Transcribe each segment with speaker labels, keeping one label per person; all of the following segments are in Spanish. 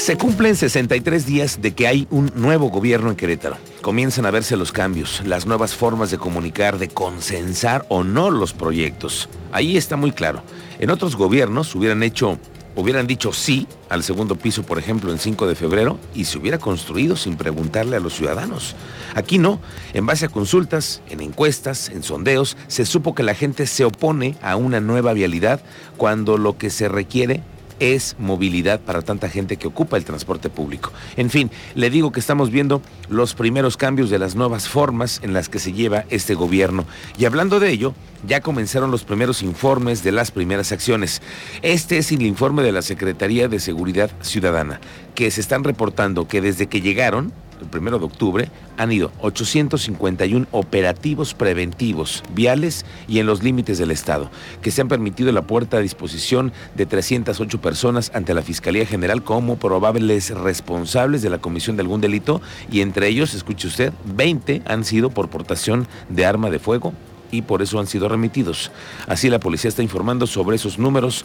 Speaker 1: Se cumplen 63 días de que hay un nuevo gobierno en Querétaro. Comienzan a verse los cambios, las nuevas formas de comunicar, de consensar o no los proyectos. Ahí está muy claro. En otros gobiernos hubieran hecho, hubieran dicho sí al segundo piso, por ejemplo, en 5 de febrero, y se hubiera construido sin preguntarle a los ciudadanos. Aquí no. En base a consultas, en encuestas, en sondeos, se supo que la gente se opone a una nueva vialidad cuando lo que se requiere es movilidad para tanta gente que ocupa el transporte público. En fin, le digo que estamos viendo los primeros cambios de las nuevas formas en las que se lleva este gobierno. Y hablando de ello, ya comenzaron los primeros informes de las primeras acciones. Este es el informe de la Secretaría de Seguridad Ciudadana, que se están reportando que desde que llegaron, el primero de octubre, han ido 851 operativos preventivos viales y en los límites del Estado, que se han permitido la puerta a disposición de 308 personas ante la Fiscalía General como probables responsables de la comisión de algún delito y entre ellos, escuche usted, 20 han sido por portación de arma de fuego y por eso han sido remitidos. Así la policía está informando sobre esos números,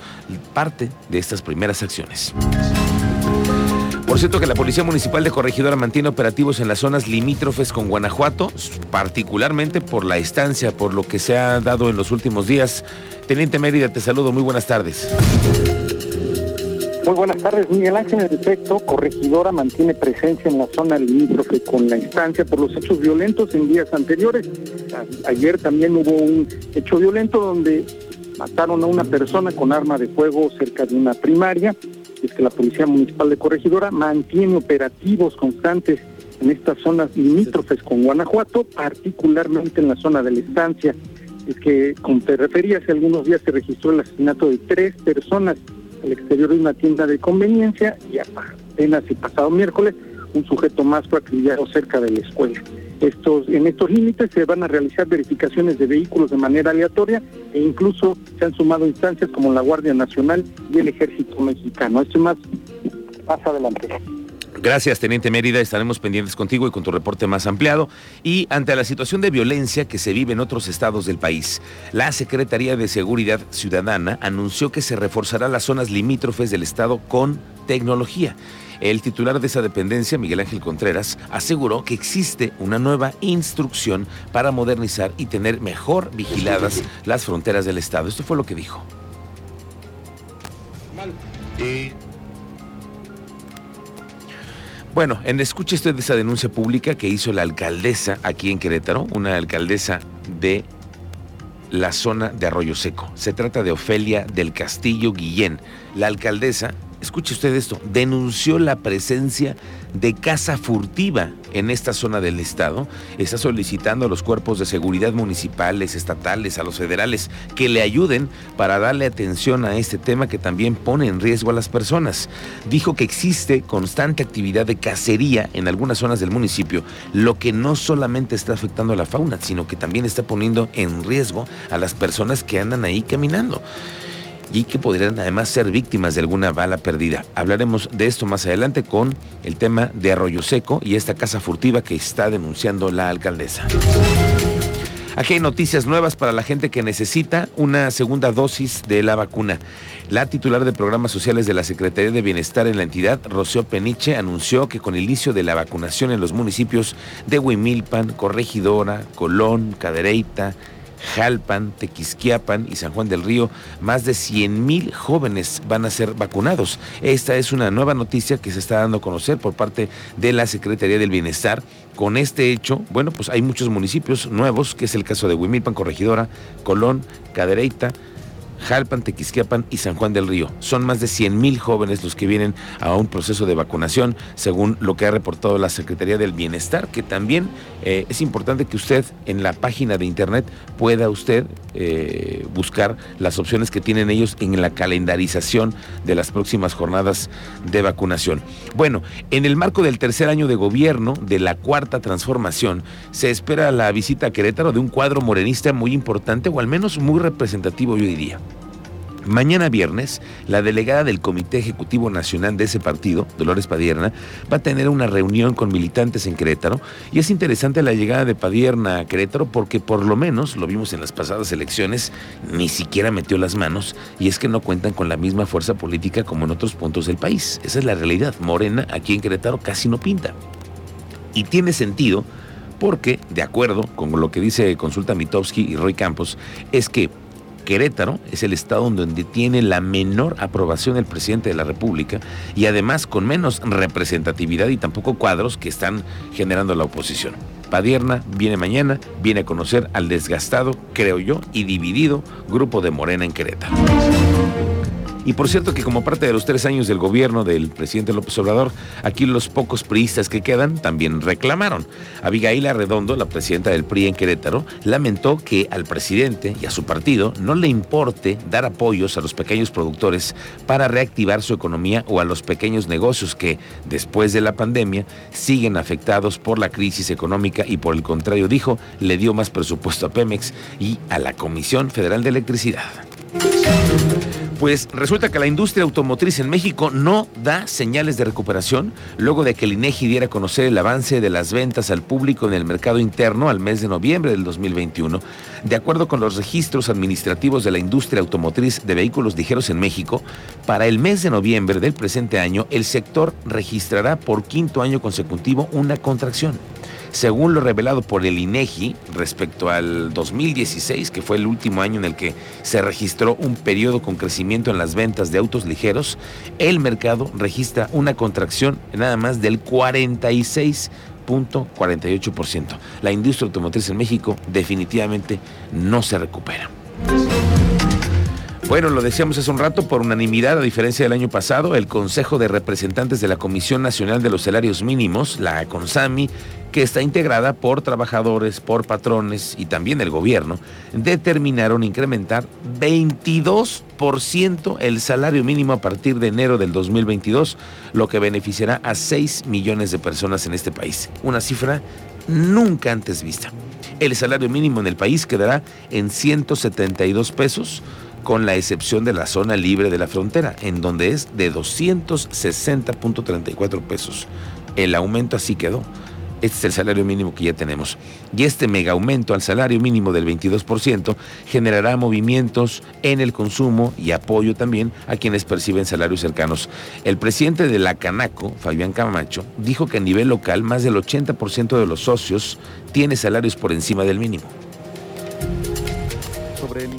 Speaker 1: parte de estas primeras acciones. Por cierto que la Policía Municipal de Corregidora mantiene operativos en las zonas limítrofes con Guanajuato, particularmente por la estancia, por lo que se ha dado en los últimos días. Teniente Mérida, te saludo, muy buenas tardes.
Speaker 2: Muy buenas tardes, Miguel Ángel. En efecto, Corregidora mantiene presencia en la zona limítrofe con la estancia por los hechos violentos en días anteriores. Ayer también hubo un hecho violento donde mataron a una persona con arma de fuego cerca de una primaria es que la Policía Municipal de Corregidora mantiene operativos constantes en estas zonas limítrofes con Guanajuato, particularmente en la zona de la estancia. Es que, como te refería, hace algunos días se registró el asesinato de tres personas al exterior de una tienda de conveniencia y apenas el pasado miércoles un sujeto más fue acribillado cerca de la escuela. Estos, en estos límites se van a realizar verificaciones de vehículos de manera aleatoria e incluso se han sumado instancias como la Guardia Nacional y el Ejército Mexicano. Esto más, más adelante.
Speaker 1: Gracias, Teniente Mérida. Estaremos pendientes contigo y con tu reporte más ampliado. Y ante la situación de violencia que se vive en otros estados del país, la Secretaría de Seguridad Ciudadana anunció que se reforzará las zonas limítrofes del estado con tecnología. El titular de esa dependencia, Miguel Ángel Contreras, aseguró que existe una nueva instrucción para modernizar y tener mejor vigiladas las fronteras del Estado. Esto fue lo que dijo. Bueno, en escuche usted esa denuncia pública que hizo la alcaldesa aquí en Querétaro, una alcaldesa de la zona de Arroyo Seco. Se trata de Ofelia del Castillo Guillén. La alcaldesa escuche usted esto, denunció la presencia de casa furtiva en esta zona del estado. Está solicitando a los cuerpos de seguridad municipales, estatales, a los federales, que le ayuden para darle atención a este tema que también pone en riesgo a las personas. Dijo que existe constante actividad de cacería en algunas zonas del municipio, lo que no solamente está afectando a la fauna, sino que también está poniendo en riesgo a las personas que andan ahí caminando y que podrían además ser víctimas de alguna bala perdida. Hablaremos de esto más adelante con el tema de Arroyo Seco y esta casa furtiva que está denunciando la alcaldesa. Aquí hay noticias nuevas para la gente que necesita una segunda dosis de la vacuna. La titular de programas sociales de la Secretaría de Bienestar en la entidad, Rocío Peniche, anunció que con el inicio de la vacunación en los municipios de Huimilpan, Corregidora, Colón, Cadereyta, Jalpan, Tequisquiapan y San Juan del Río, más de 100 mil jóvenes van a ser vacunados. Esta es una nueva noticia que se está dando a conocer por parte de la Secretaría del Bienestar. Con este hecho, bueno, pues hay muchos municipios nuevos, que es el caso de Huimilpan, Corregidora, Colón, Cadereyta, Jalpan, Tequisquiapan y San Juan del Río. Son más de 100 mil jóvenes los que vienen a un proceso de vacunación, según lo que ha reportado la Secretaría del Bienestar, que también eh, es importante que usted en la página de internet pueda usted eh, buscar las opciones que tienen ellos en la calendarización de las próximas jornadas de vacunación. Bueno, en el marco del tercer año de gobierno de la cuarta transformación, se espera la visita a Querétaro de un cuadro morenista muy importante o al menos muy representativo, yo diría. Mañana viernes, la delegada del Comité Ejecutivo Nacional de ese partido, Dolores Padierna, va a tener una reunión con militantes en Querétaro y es interesante la llegada de Padierna a Querétaro porque por lo menos, lo vimos en las pasadas elecciones, ni siquiera metió las manos y es que no cuentan con la misma fuerza política como en otros puntos del país. Esa es la realidad. Morena aquí en Querétaro casi no pinta. Y tiene sentido porque, de acuerdo con lo que dice Consulta Mitowski y Roy Campos, es que Querétaro es el estado donde tiene la menor aprobación el presidente de la República y además con menos representatividad y tampoco cuadros que están generando la oposición. Padierna viene mañana, viene a conocer al desgastado, creo yo, y dividido grupo de Morena en Querétaro. Y por cierto que como parte de los tres años del gobierno del presidente López Obrador, aquí los pocos priistas que quedan también reclamaron. Abigail Arredondo, la presidenta del PRI en Querétaro, lamentó que al presidente y a su partido no le importe dar apoyos a los pequeños productores para reactivar su economía o a los pequeños negocios que, después de la pandemia, siguen afectados por la crisis económica y por el contrario, dijo, le dio más presupuesto a Pemex y a la Comisión Federal de Electricidad. Pues resulta que la industria automotriz en México no da señales de recuperación luego de que el INEGI diera a conocer el avance de las ventas al público en el mercado interno al mes de noviembre del 2021. De acuerdo con los registros administrativos de la industria automotriz de vehículos ligeros en México, para el mes de noviembre del presente año, el sector registrará por quinto año consecutivo una contracción. Según lo revelado por el INEGI respecto al 2016, que fue el último año en el que se registró un periodo con crecimiento en las ventas de autos ligeros, el mercado registra una contracción nada más del 46.48%. La industria automotriz en México definitivamente no se recupera. Bueno, lo decíamos hace un rato, por unanimidad, a diferencia del año pasado, el Consejo de Representantes de la Comisión Nacional de los Salarios Mínimos, la CONSAMI, que está integrada por trabajadores, por patrones y también el gobierno, determinaron incrementar 22% el salario mínimo a partir de enero del 2022, lo que beneficiará a 6 millones de personas en este país. Una cifra nunca antes vista. El salario mínimo en el país quedará en 172 pesos con la excepción de la zona libre de la frontera, en donde es de 260.34 pesos. El aumento así quedó. Este es el salario mínimo que ya tenemos. Y este mega aumento al salario mínimo del 22% generará movimientos en el consumo y apoyo también a quienes perciben salarios cercanos. El presidente de la Canaco, Fabián Camacho, dijo que a nivel local más del 80% de los socios tiene salarios por encima del mínimo.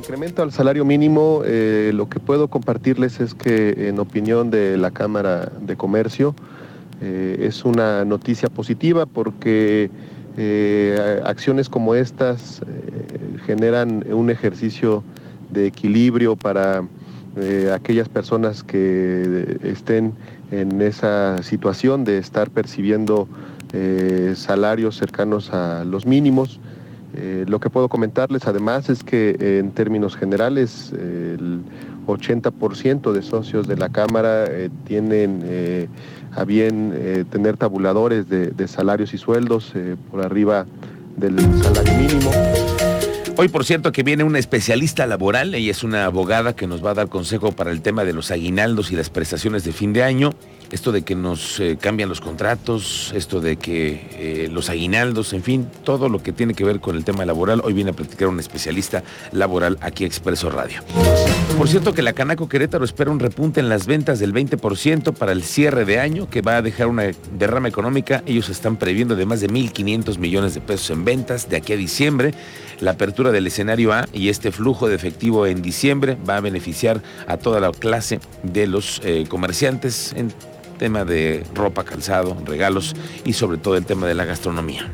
Speaker 3: Incremento al salario mínimo, eh, lo que puedo compartirles es que en opinión de la Cámara de Comercio, eh, es una noticia positiva porque eh, acciones como estas generan un ejercicio de equilibrio para aquellas personas que estén en esa situación de estar percibiendo salarios cercanos a los mínimos. Eh, lo que puedo comentarles además es que en términos generales el 80% de socios de la Cámara eh, tienen eh, a bien tener tabuladores de, salarios y sueldos por arriba del salario mínimo.
Speaker 1: Hoy, por cierto, que viene una especialista laboral, ella es una abogada que nos va a dar consejo para el tema de los aguinaldos y las prestaciones de fin de año esto de que nos eh, cambian los contratos, esto de que eh, los aguinaldos, en fin, todo lo que tiene que ver con el tema laboral. Hoy viene a platicar un especialista laboral aquí Expreso Radio. Por cierto que la Canaco Querétaro espera un repunte en las ventas del 20% para el cierre de año, que va a dejar una derrama económica. Ellos están previendo de más de 1.500 millones de pesos en ventas de aquí a diciembre. La apertura del escenario A y este flujo de efectivo en diciembre va a beneficiar a toda la clase de los eh, comerciantes en tema de ropa, calzado, regalos y sobre todo el tema de la gastronomía.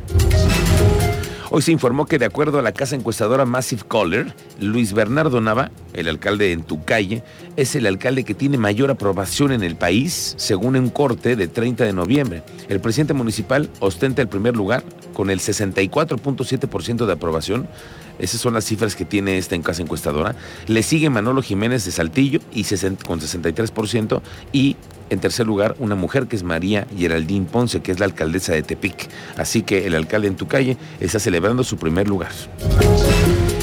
Speaker 1: Hoy se informó que de acuerdo a la casa encuestadora Massive Caller, Luis Bernardo Nava, el alcalde en tu calle, es el alcalde que tiene mayor aprobación en el país, según un corte de 30 de noviembre. El presidente municipal ostenta el primer lugar con el 64.7% de aprobación. Esas son las cifras que tiene esta casa encuestadora. Le sigue Manolo Jiménez de Saltillo y con 63% y en tercer lugar, una mujer que es María Geraldine Ponce, que es la alcaldesa de Tepic. Así que el alcalde en tu calle está celebrando su primer lugar.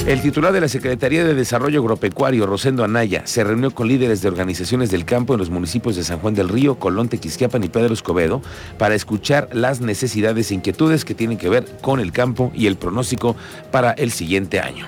Speaker 1: El titular de la Secretaría de Desarrollo Agropecuario, Rosendo Anaya, se reunió con líderes de organizaciones del campo en los municipios de San Juan del Río, Colón, Tequisquiapan y Pedro Escobedo para escuchar las necesidades e inquietudes que tienen que ver con el campo y el pronóstico para el siguiente año.